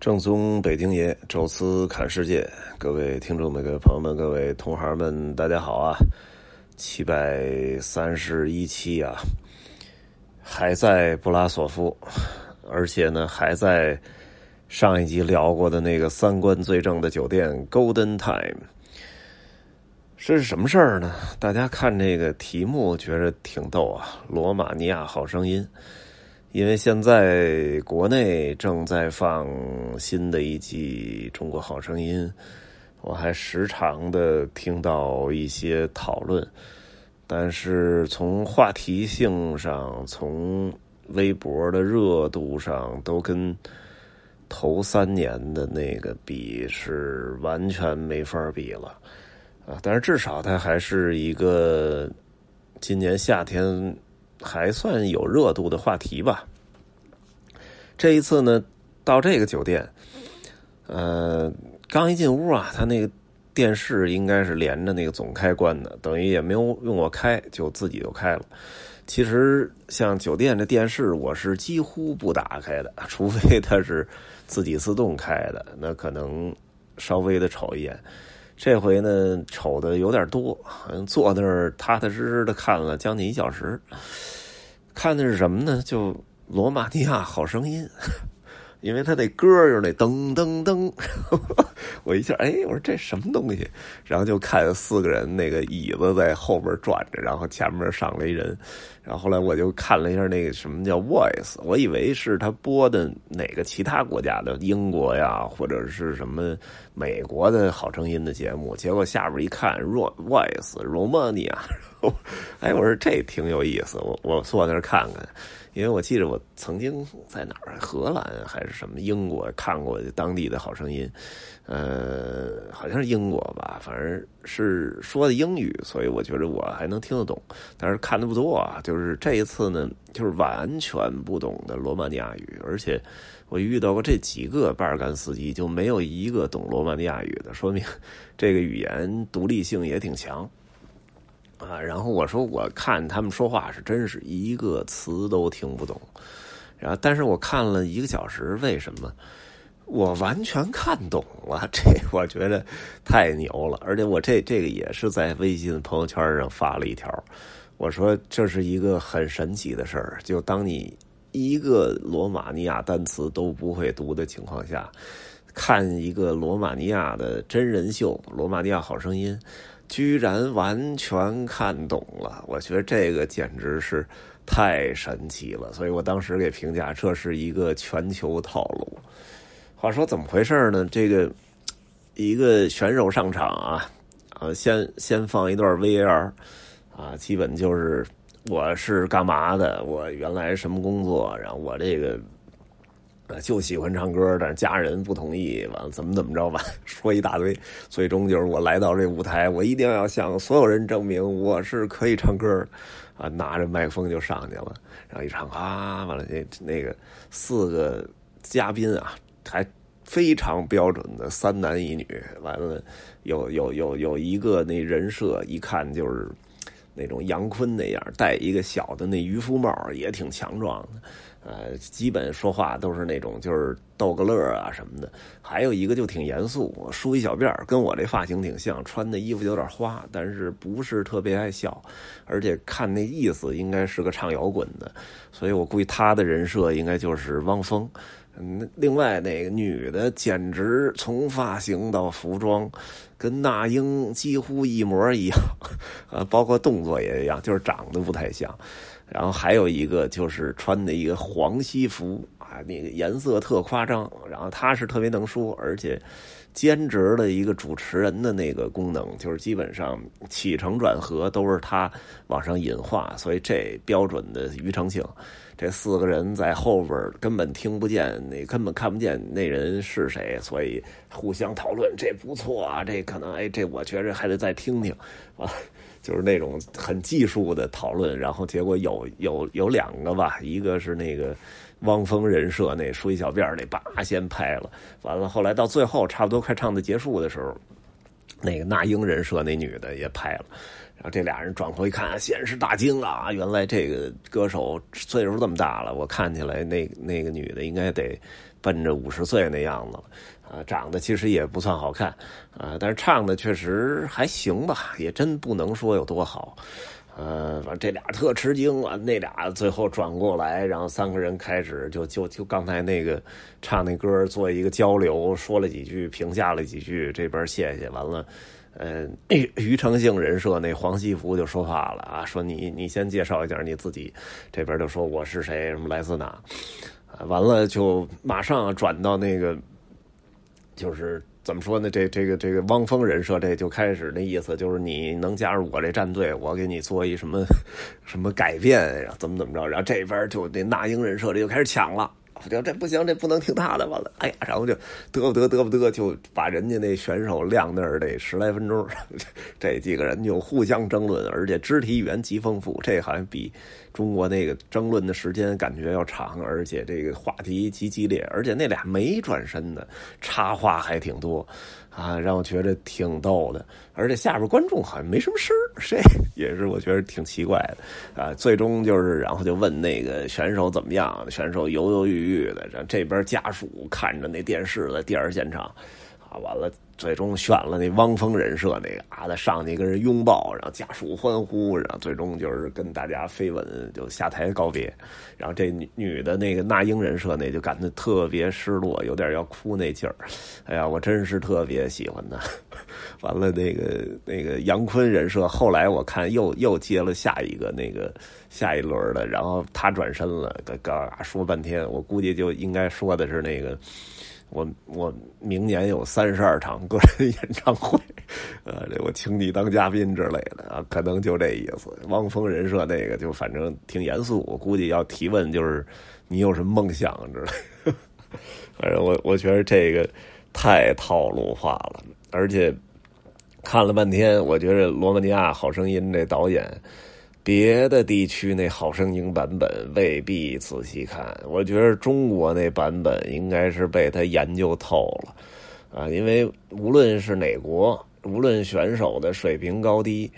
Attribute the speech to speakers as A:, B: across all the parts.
A: 正宗北京爷，宙斯看世界，各位听众们、各位朋友们、各位同行们，大家好啊！七百三十一期啊，还在布拉索夫，而且呢，还在上一集聊过的那个三观最正的酒店 Golden Time。这是什么事儿呢？大家看这个题目觉得挺逗啊，《罗马尼亚好声音》。因为现在国内正在放新的一季《中国好声音》，我还时常的听到一些讨论，但是从话题性上、从微博的热度上，都跟头三年的那个比是完全没法比了啊！但是至少它还是一个今年夏天。还算有热度的话题吧。这一次呢，到这个酒店，呃，刚一进屋啊，他那个电视应该是连着那个总开关的，等于也没有用我开，就自己就开了。其实像酒店的电视，我是几乎不打开的，除非它是自己自动开的，那可能稍微的瞅一眼。这回呢，瞅的有点多，坐那儿踏踏实实的看了将近一小时。看的是什么呢？就《罗马尼亚好声音》，因为他那歌就是那噔噔噔，我一下哎，我说这什么东西？然后就看四个人那个椅子在后边转着，然后前面上来一人。然后后来我就看了一下那个什么叫 Voice，我以为是他播的哪个其他国家的英国呀，或者是什么美国的好声音的节目。结果下边一看，Voice Romania，哎，我说这挺有意思，我我坐那儿看看。因为我记得我曾经在哪儿，荷兰还是什么英国看过当地的好声音，呃，好像是英国吧，反正是说的英语，所以我觉得我还能听得懂，但是看的不多啊。就是这一次呢，就是完全不懂的罗马尼亚语，而且我遇到过这几个巴尔干司机，就没有一个懂罗马尼亚语的，说明这个语言独立性也挺强。啊，然后我说我看他们说话是真是一个词都听不懂，然后但是我看了一个小时，为什么我完全看懂了？这我觉得太牛了，而且我这这个也是在微信朋友圈上发了一条，我说这是一个很神奇的事儿，就当你一个罗马尼亚单词都不会读的情况下，看一个罗马尼亚的真人秀《罗马尼亚好声音》。居然完全看懂了，我觉得这个简直是太神奇了，所以我当时给评价这是一个全球套路。话说怎么回事呢？这个一个选手上场啊，啊，先先放一段 VR，啊，基本就是我是干嘛的，我原来什么工作，然后我这个。就喜欢唱歌，但是家人不同意，完了怎么怎么着吧，说一大堆，最终就是我来到这舞台，我一定要向所有人证明我是可以唱歌，啊，拿着麦克风就上去了，然后一唱啊，完了那那个四个嘉宾啊，还非常标准的三男一女，完了有有有有一个那人设，一看就是那种杨坤那样，戴一个小的那渔夫帽，也挺强壮的。呃，基本说话都是那种就是逗个乐啊什么的，还有一个就挺严肃，梳一小辫跟我这发型挺像，穿的衣服有点花，但是不是特别爱笑，而且看那意思应该是个唱摇滚的，所以我估计他的人设应该就是汪峰。嗯，另外那个女的简直从发型到服装，跟那英几乎一模一样，呃，包括动作也一样，就是长得不太像。然后还有一个就是穿的一个黄西服啊，那个颜色特夸张。然后他是特别能说，而且兼职的一个主持人的那个功能，就是基本上起承转合都是他往上引话，所以这标准的庾澄庆。这四个人在后边根本听不见，那根本看不见那人是谁，所以互相讨论，这不错啊，这可能哎，这我觉着还得再听听啊。就是那种很技术的讨论，然后结果有有有两个吧，一个是那个汪峰人设那梳一小辫儿那叭先拍了，完了后来到最后差不多快唱的结束的时候，那个那英人设那女的也拍了，然后这俩人转头一看，先是大惊啊，原来这个歌手岁数这么大了，我看起来那那个女的应该得奔着五十岁那样子了。啊，长得其实也不算好看，啊，但是唱的确实还行吧，也真不能说有多好。呃，反正这俩特吃惊啊，那俩最后转过来，然后三个人开始就就就刚才那个唱那歌做一个交流，说了几句，评价了几句，这边谢谢完了。呃，庾澄庆人设那黄西福就说话了啊，说你你先介绍一下你自己，这边就说我是谁，什么来自哪，完了就马上转到那个。就是怎么说呢？这这个这个汪峰人设，这就开始那意思，就是你能加入我这战队，我给你做一什么什么改变，怎么怎么着，然后这边就那那英人设，这就开始抢了。我就这不行，这不能听他的，完了，哎呀，然后就得不得得不得，就把人家那选手晾那儿得十来分钟，这几个人就互相争论，而且肢体语言极丰富，这好像比中国那个争论的时间感觉要长，而且这个话题极激烈，而且那俩没转身的插话还挺多。啊，让我觉得挺逗的，而且下边观众好像没什么声这 也是我觉得挺奇怪的啊。最终就是，然后就问那个选手怎么样，选手犹犹豫豫的，然后这边家属看着那电视在第二现场，啊，完了。最终选了那汪峰人设那个啊，他上去跟人拥抱，然后家属欢呼，然后最终就是跟大家飞吻，就下台告别。然后这女女的那个那英人设那就感觉特别失落，有点要哭那劲儿。哎呀，我真是特别喜欢他。完了，那个那个杨坤人设，后来我看又又接了下一个那个下一轮的，然后他转身了，嘎嘎说半天，我估计就应该说的是那个。我我明年有三十二场个人演唱会，呃，这我请你当嘉宾之类的啊，可能就这意思。汪峰人设那个就反正挺严肃，我估计要提问就是你有什么梦想之类。反正我我觉得这个太套路化了，而且看了半天，我觉得《罗马尼亚好声音》这导演。别的地区那好声音版本未必仔细看，我觉得中国那版本应该是被他研究透了，啊，因为无论是哪国，无论选手的水平高低，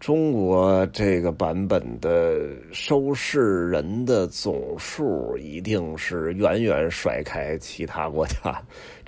A: 中国这个版本的收视人的总数一定是远远甩开其他国家，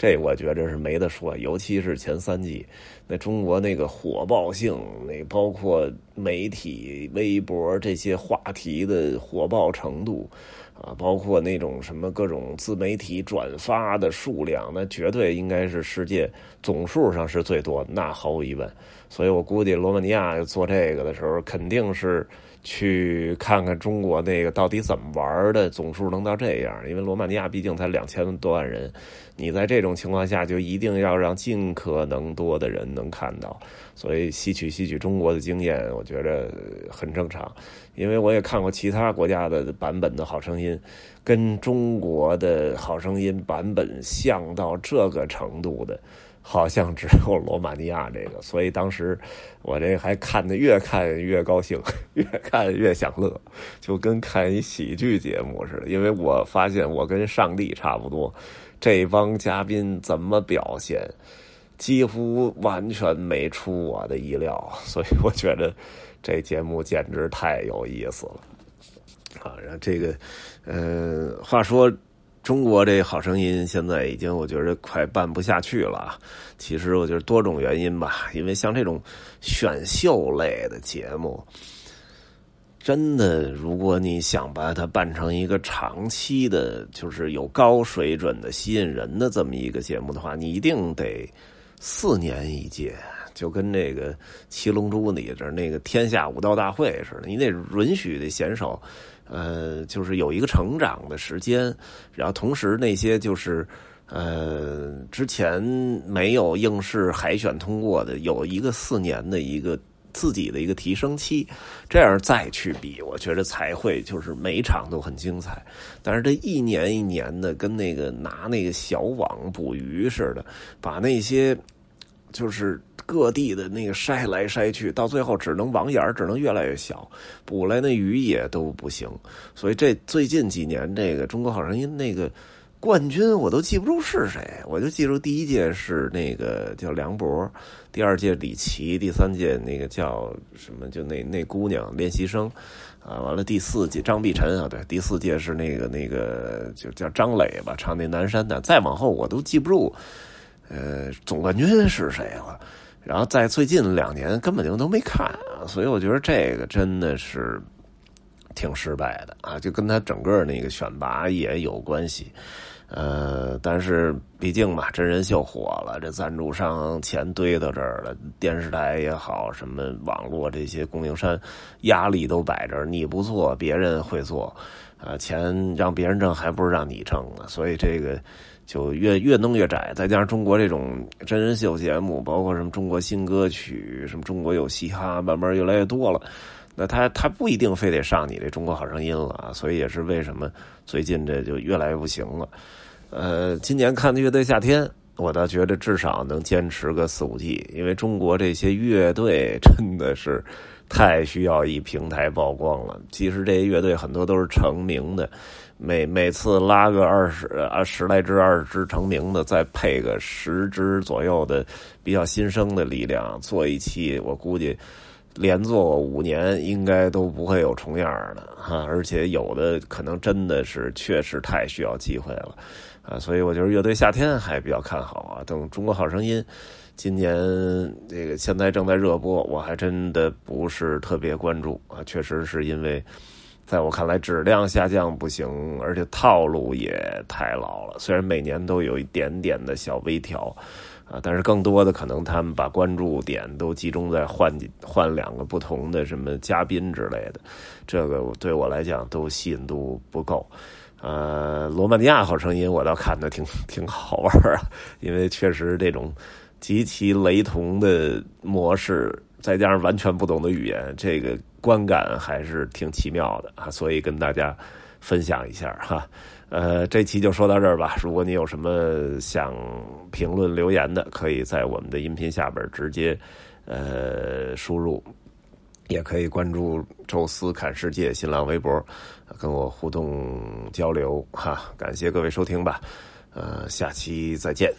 A: 这我觉着是没得说，尤其是前三季。那中国那个火爆性，那包括媒体、微博这些话题的火爆程度，啊，包括那种什么各种自媒体转发的数量，那绝对应该是世界总数上是最多，那毫无疑问。所以我估计罗马尼亚做这个的时候，肯定是。去看看中国那个到底怎么玩的，总数能到这样？因为罗马尼亚毕竟才两千多万人，你在这种情况下就一定要让尽可能多的人能看到，所以吸取吸取中国的经验，我觉得很正常。因为我也看过其他国家的版本的好声音，跟中国的好声音版本像到这个程度的。好像只有罗马尼亚这个，所以当时我这还看的越看越高兴，越看越想乐，就跟看一喜剧节目似的。因为我发现我跟上帝差不多，这帮嘉宾怎么表现，几乎完全没出我的意料，所以我觉得这节目简直太有意思了。啊，然后这个，呃，话说。中国这好声音现在已经，我觉得快办不下去了。其实我觉得多种原因吧，因为像这种选秀类的节目，真的，如果你想把它办成一个长期的，就是有高水准的、吸引人的这么一个节目的话，你一定得四年一届，就跟那个《七龙珠》里边那个天下武道大会似的，你得允许这选手。呃，就是有一个成长的时间，然后同时那些就是呃之前没有应试海选通过的，有一个四年的一个自己的一个提升期，这样再去比，我觉得才会就是每场都很精彩。但是这一年一年的，跟那个拿那个小网捕鱼似的，把那些就是。各地的那个筛来筛去，到最后只能网眼只能越来越小，捕来那鱼也都不行。所以这最近几年，这个《中国好声音》那个冠军我都记不住是谁，我就记住第一届是那个叫梁博，第二届李琦，第三届那个叫什么，就那那姑娘练习生，啊，完了第四届张碧晨啊，对，第四届是那个那个就叫张磊吧，唱那南山的，再往后我都记不住，呃，总冠军是谁了，然后在最近两年根本就都没看，所以我觉得这个真的是挺失败的啊，就跟他整个那个选拔也有关系。呃，但是毕竟嘛，真人秀火了，这赞助商钱堆到这儿了，电视台也好，什么网络这些供应商压力都摆这儿，你不做，别人会做，啊，钱让别人挣，还不是让你挣呢？所以这个就越越弄越窄。再加上中国这种真人秀节目，包括什么中国新歌曲，什么中国有嘻哈，慢慢越来越多了。那他他不一定非得上你这中国好声音了，所以也是为什么最近这就越来越不行了。呃，今年看的乐队夏天，我倒觉得至少能坚持个四五季，因为中国这些乐队真的是太需要一平台曝光了。其实这些乐队很多都是成名的，每每次拉个二十啊十来支、二十支成名的，再配个十支左右的比较新生的力量做一期，我估计连做五年应该都不会有重样的哈。而且有的可能真的是确实太需要机会了。啊，所以我觉得乐队夏天还比较看好啊。等《中国好声音》今年这个现在正在热播，我还真的不是特别关注啊。确实是因为在我看来质量下降不行，而且套路也太老了。虽然每年都有一点点的小微调啊，但是更多的可能他们把关注点都集中在换换两个不同的什么嘉宾之类的，这个对我来讲都吸引度不够。呃，罗马尼亚好声音我倒看的挺挺好玩啊，因为确实这种极其雷同的模式，再加上完全不懂的语言，这个观感还是挺奇妙的啊，所以跟大家分享一下哈。呃，这期就说到这儿吧。如果你有什么想评论留言的，可以在我们的音频下边直接呃输入。也可以关注“宙斯看世界”新浪微博，跟我互动交流哈。感谢各位收听吧，呃，下期再见。